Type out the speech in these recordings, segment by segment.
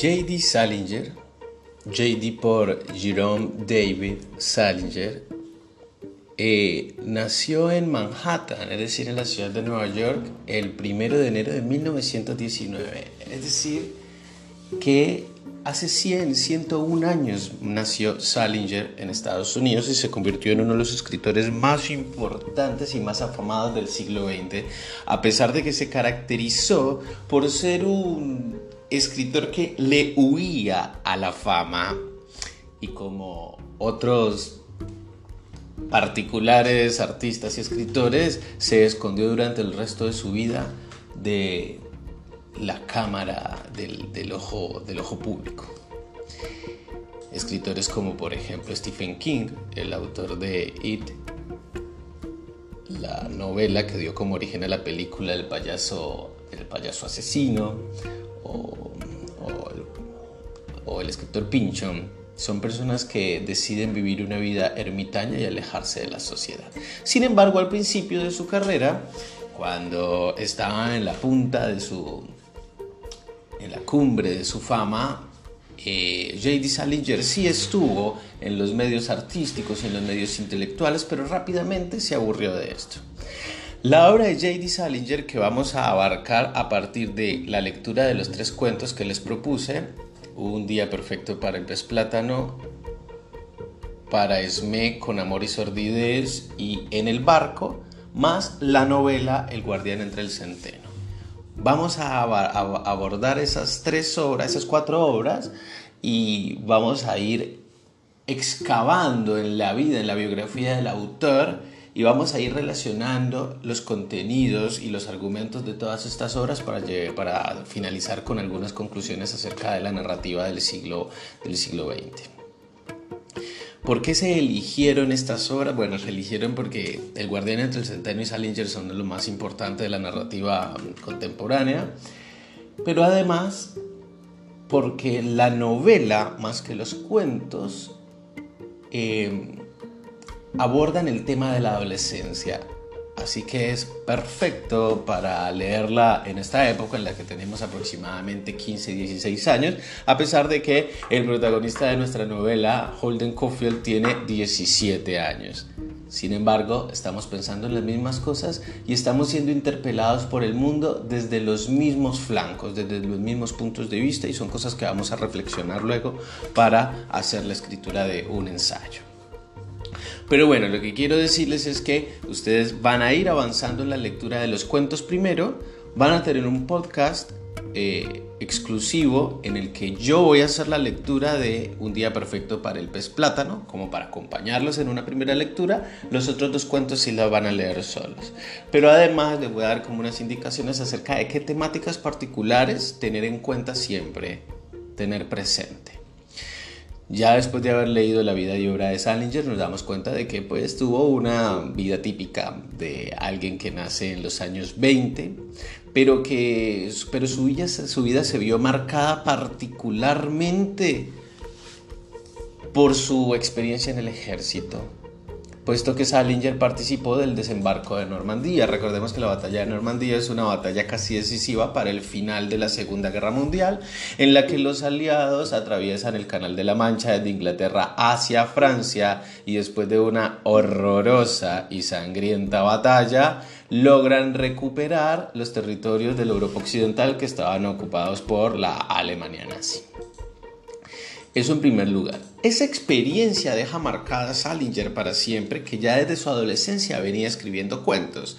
J.D. Salinger, J.D. por Jerome David Salinger, eh, nació en Manhattan, es decir, en la ciudad de Nueva York, el 1 de enero de 1919. Es decir, que hace 100, 101 años nació Salinger en Estados Unidos y se convirtió en uno de los escritores más importantes y más afamados del siglo XX, a pesar de que se caracterizó por ser un escritor que le huía a la fama y como otros particulares artistas y escritores se escondió durante el resto de su vida de la cámara del, ojo, del ojo público. Escritores como por ejemplo Stephen King, el autor de It, la novela que dio como origen a la película El payaso, payaso asesino, el, escritor Pinchon, son personas que deciden vivir una vida ermitaña y alejarse de la sociedad. Sin embargo, al principio de su carrera, cuando estaba en la punta de su, en la cumbre de su fama, eh, J.D. Salinger sí estuvo en los medios artísticos y en los medios intelectuales, pero rápidamente se aburrió de esto. La obra de J.D. Salinger que vamos a abarcar a partir de la lectura de los tres cuentos que les propuse, Un día perfecto para el pez plátano, para Esme con amor y sordidez y En el barco, más la novela El guardián entre el centeno. Vamos a, abordar esas tres obras, esas cuatro obras, y vamos a ir excavando en la vida, en la biografía del autor, y vamos a ir relacionando los contenidos y los argumentos de todas estas obras para, para finalizar con algunas conclusiones acerca de la narrativa del siglo, del siglo XX. ¿Por qué se eligieron estas obras? Bueno, se eligieron porque El Guardián entre el Centeno y Salinger son lo más importante de la narrativa contemporánea, pero además porque la novela, más que los cuentos, eh, abordan el tema de la adolescencia. Así que es perfecto para leerla en esta época en la que tenemos aproximadamente 15, 16 años, a pesar de que el protagonista de nuestra novela, Holden Caulfield, tiene 17 años. Sin embargo, estamos pensando en las mismas cosas y estamos siendo interpelados por el mundo desde los mismos flancos, desde los mismos puntos de vista y son cosas que vamos a reflexionar luego para hacer la escritura de un ensayo. Pero bueno, lo que quiero decirles es que ustedes van a ir avanzando en la lectura de los cuentos primero, van a tener un podcast eh, exclusivo en el que yo voy a hacer la lectura de Un día perfecto para el pez plátano, como para acompañarlos en una primera lectura. Los otros dos cuentos sí los van a leer solos. Pero además les voy a dar como unas indicaciones acerca de qué temáticas particulares tener en cuenta siempre, tener presente. Ya después de haber leído la vida y obra de Salinger nos damos cuenta de que pues tuvo una vida típica de alguien que nace en los años 20, pero que pero su, vida, su vida se vio marcada particularmente por su experiencia en el ejército puesto que Salinger participó del desembarco de Normandía. Recordemos que la batalla de Normandía es una batalla casi decisiva para el final de la Segunda Guerra Mundial, en la que los aliados atraviesan el Canal de la Mancha desde Inglaterra hacia Francia y después de una horrorosa y sangrienta batalla, logran recuperar los territorios de la Europa Occidental que estaban ocupados por la Alemania nazi. Eso en primer lugar. Esa experiencia deja marcada a Salinger para siempre, que ya desde su adolescencia venía escribiendo cuentos.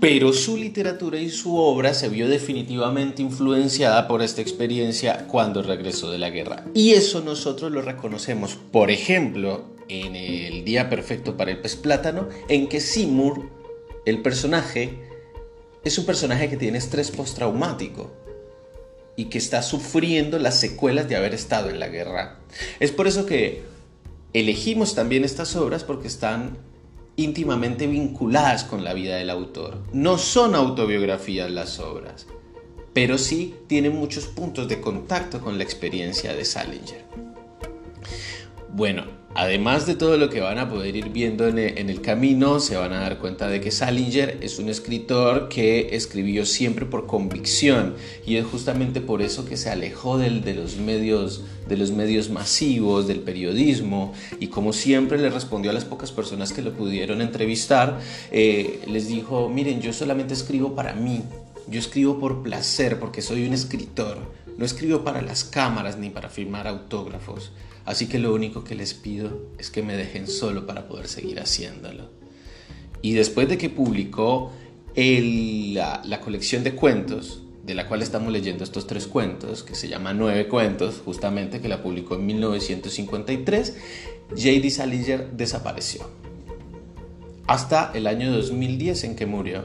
Pero su literatura y su obra se vio definitivamente influenciada por esta experiencia cuando regresó de la guerra. Y eso nosotros lo reconocemos, por ejemplo, en El Día Perfecto para el Pez Plátano, en que Seymour, el personaje, es un personaje que tiene estrés postraumático y que está sufriendo las secuelas de haber estado en la guerra. Es por eso que elegimos también estas obras porque están íntimamente vinculadas con la vida del autor. No son autobiografías las obras, pero sí tienen muchos puntos de contacto con la experiencia de Salinger. Bueno, Además de todo lo que van a poder ir viendo en el, camino, se van a dar cuenta de que Salinger es un escritor que escribió siempre por convicción y es justamente por eso que se alejó de, los medios, de los medios masivos, del periodismo y como siempre le respondió a las pocas personas que lo pudieron entrevistar, eh, les dijo, miren, yo solamente escribo para mí, yo escribo por placer porque soy un escritor, no escribo para las cámaras ni para firmar autógrafos. Así que lo único que les pido es que me dejen solo para poder seguir haciéndolo. Y después de que publicó la, colección de cuentos, de la cual estamos leyendo estos tres cuentos, que se llama Nueve Cuentos, justamente, que la publicó en 1953, J.D. Salinger desapareció. Hasta el año 2010 en que murió.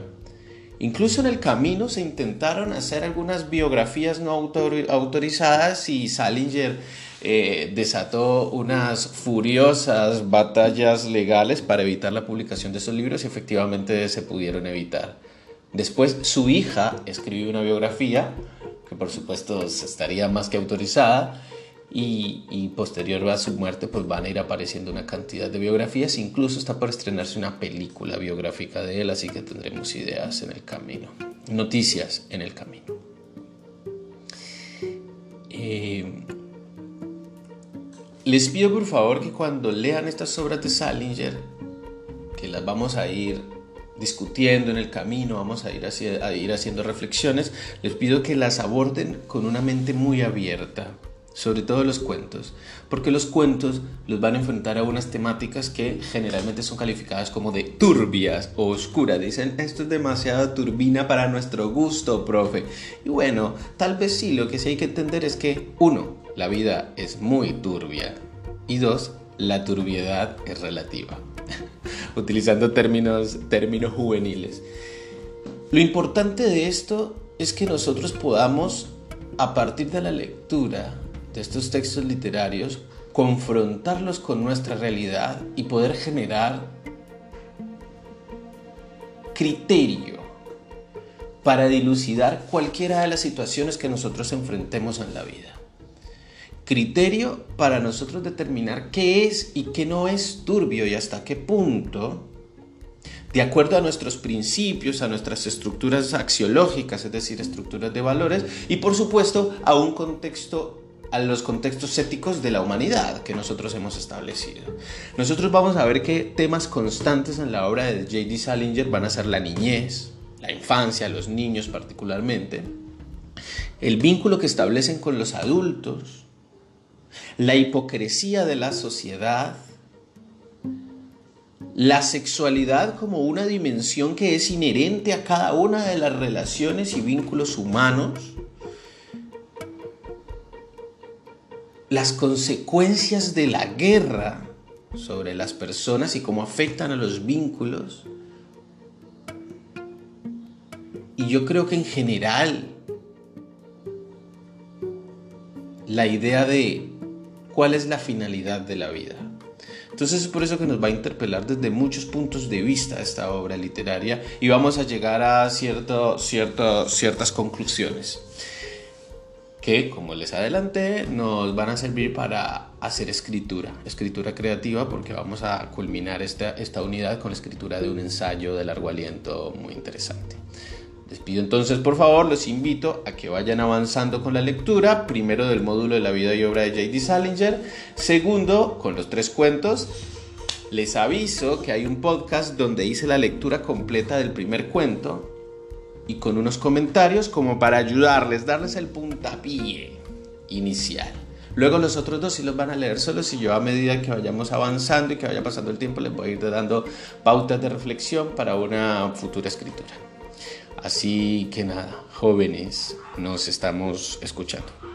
Incluso en el camino se intentaron hacer algunas biografías no autorizadas y Salinger eh, desató unas furiosas batallas legales para evitar la publicación de esos libros y efectivamente se pudieron evitar. Después su hija escribió una biografía, que por supuesto estaría más que autorizada, y, posterior a su muerte pues van a ir apareciendo una cantidad de biografías, incluso está por estrenarse una película biográfica de él, así que tendremos ideas en el camino, noticias en el camino. Eh, les pido por favor que cuando lean estas obras de Salinger, que las vamos a ir discutiendo en el camino, vamos a ir, a ir haciendo reflexiones, les pido que las aborden con una mente muy abierta, sobre todo los cuentos, porque los cuentos los van a enfrentar a unas temáticas que generalmente son calificadas como de turbias o oscuras. Dicen, esto es demasiado turbina para nuestro gusto, profe. Y bueno, tal vez sí, lo que sí hay que entender es que, uno, la vida es muy turbia. Y dos, la turbiedad es relativa. Utilizando términos, términos juveniles. Lo importante de esto es que nosotros podamos, a partir de la lectura de estos textos literarios, confrontarlos con nuestra realidad y poder generar criterio para dilucidar cualquiera de las situaciones que nosotros enfrentemos en la vida criterio para nosotros determinar qué es y qué no es turbio y hasta qué punto, de acuerdo a nuestros principios, a nuestras estructuras axiológicas, es decir, estructuras de valores, y por supuesto a un contexto a los contextos éticos de la humanidad que nosotros hemos establecido. Nosotros vamos a ver que temas constantes en la obra de J.D. Salinger van a ser la niñez, la infancia, los niños particularmente, el vínculo que establecen con los adultos, la hipocresía de la sociedad, la sexualidad como una dimensión que es inherente a cada una de las relaciones y vínculos humanos, las consecuencias de la guerra sobre las personas y cómo afectan a los vínculos. Y yo creo que en general la idea de cuál es la finalidad de la vida. Entonces es por eso que nos va a interpelar desde muchos puntos de vista esta obra literaria y vamos a llegar a cierto, cierto, ciertas conclusiones que, como les adelanté, nos van a servir para hacer escritura, escritura creativa, porque vamos a culminar esta, esta unidad con la escritura de un ensayo de largo aliento muy interesante. Les pido entonces, por favor, los invito a que vayan avanzando con la lectura, primero del módulo de la vida y obra de J.D. Salinger, segundo, con los tres cuentos. Les aviso que hay un podcast donde hice la lectura completa del primer cuento y con unos comentarios como para ayudarles, darles el puntapié inicial. Luego los otros dos sí los van a leer solos y yo a medida que vayamos avanzando y que vaya pasando el tiempo les voy a ir dando pautas de reflexión para una futura escritura. Así que nada, jóvenes, nos estamos escuchando.